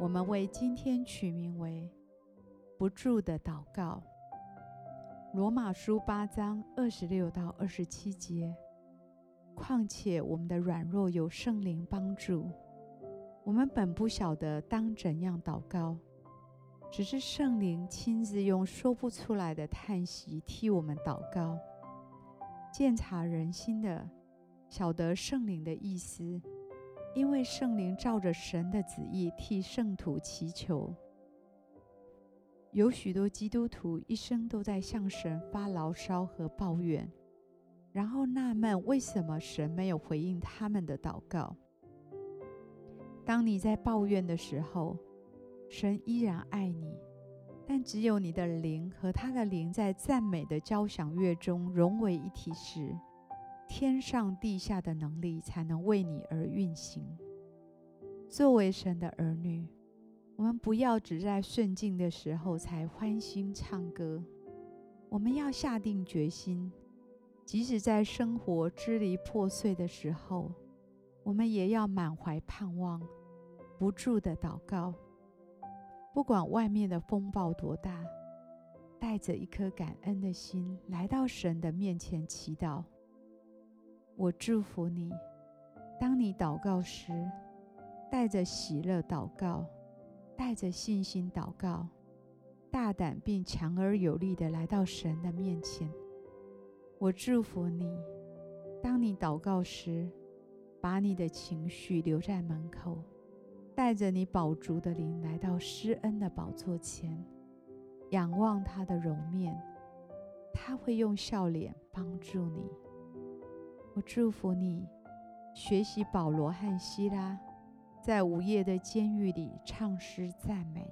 我们为今天取名为“不住的祷告”。罗马书八章二十六到二十七节。况且我们的软弱有圣灵帮助，我们本不晓得当怎样祷告，只是圣灵亲自用说不出来的叹息替我们祷告。鉴察人心的，晓得圣灵的意思。因为圣灵照着神的旨意替圣徒祈求，有许多基督徒一生都在向神发牢骚和抱怨，然后纳闷为什么神没有回应他们的祷告。当你在抱怨的时候，神依然爱你，但只有你的灵和他的灵在赞美的交响乐中融为一体时，天上地下的能力才能为你而运行。作为神的儿女，我们不要只在顺境的时候才欢欣唱歌，我们要下定决心，即使在生活支离破碎的时候，我们也要满怀盼望，不住的祷告。不管外面的风暴多大，带着一颗感恩的心来到神的面前祈祷。我祝福你，当你祷告时，带着喜乐祷告，带着信心祷告，大胆并强而有力地来到神的面前。我祝福你，当你祷告时，把你的情绪留在门口，带着你饱足的灵来到施恩的宝座前，仰望他的容面，他会用笑脸帮助你。我祝福你，学习保罗和希拉在午夜的监狱里唱诗赞美；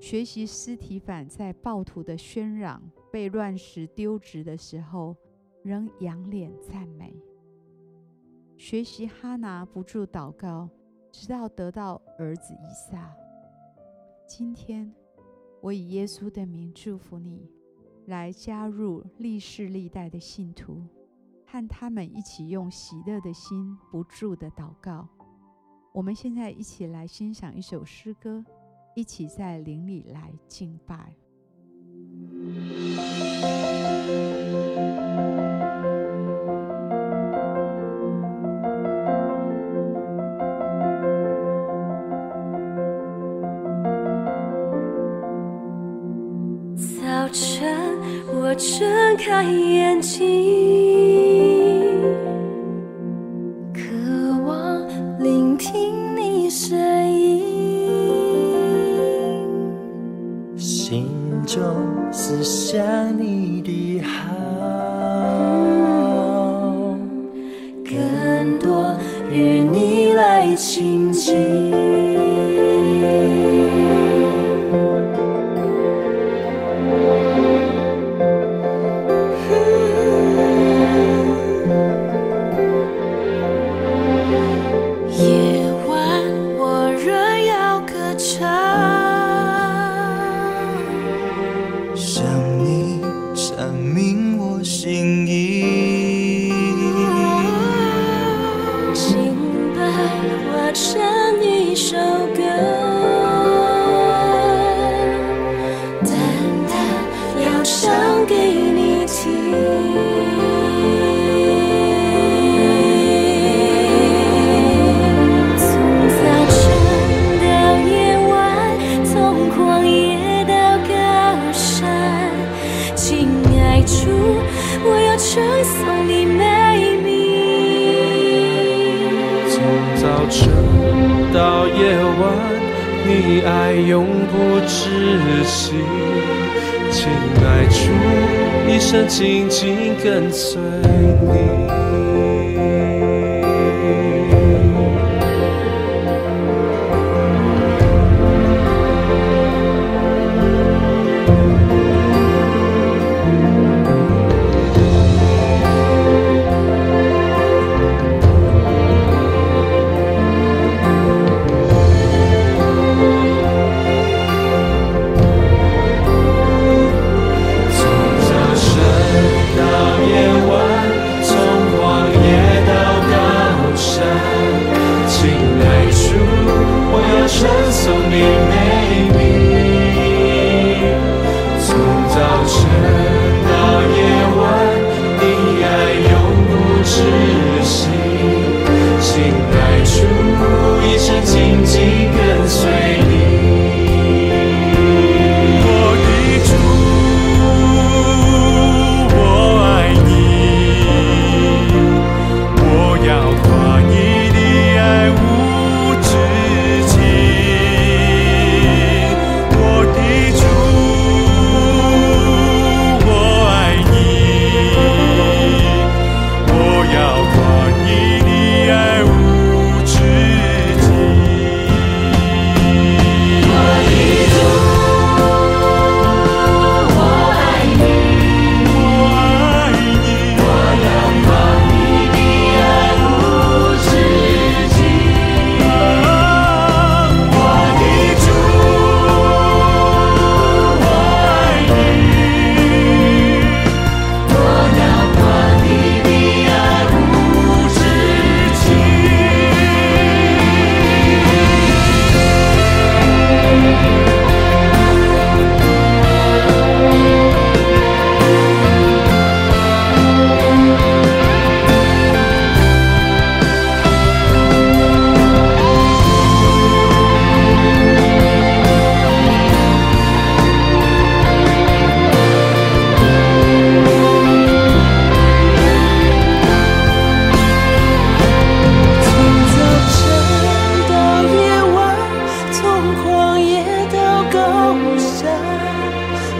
学习斯提反在暴徒的喧嚷、被乱石丢掷的时候，仍仰脸赞美；学习哈拿不住祷告，直到得到儿子以撒。今天，我以耶稣的名祝福你，来加入历世历代的信徒。和他们一起用喜乐的心不住的祷告。我们现在一起来欣赏一首诗歌，一起在灵里来敬拜。我睁开眼睛，渴望聆听你声音，心中思想你的好，更多与你来亲近。心白，化成一首歌。你爱永不止息，亲爱主，一生紧紧跟随你。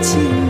情。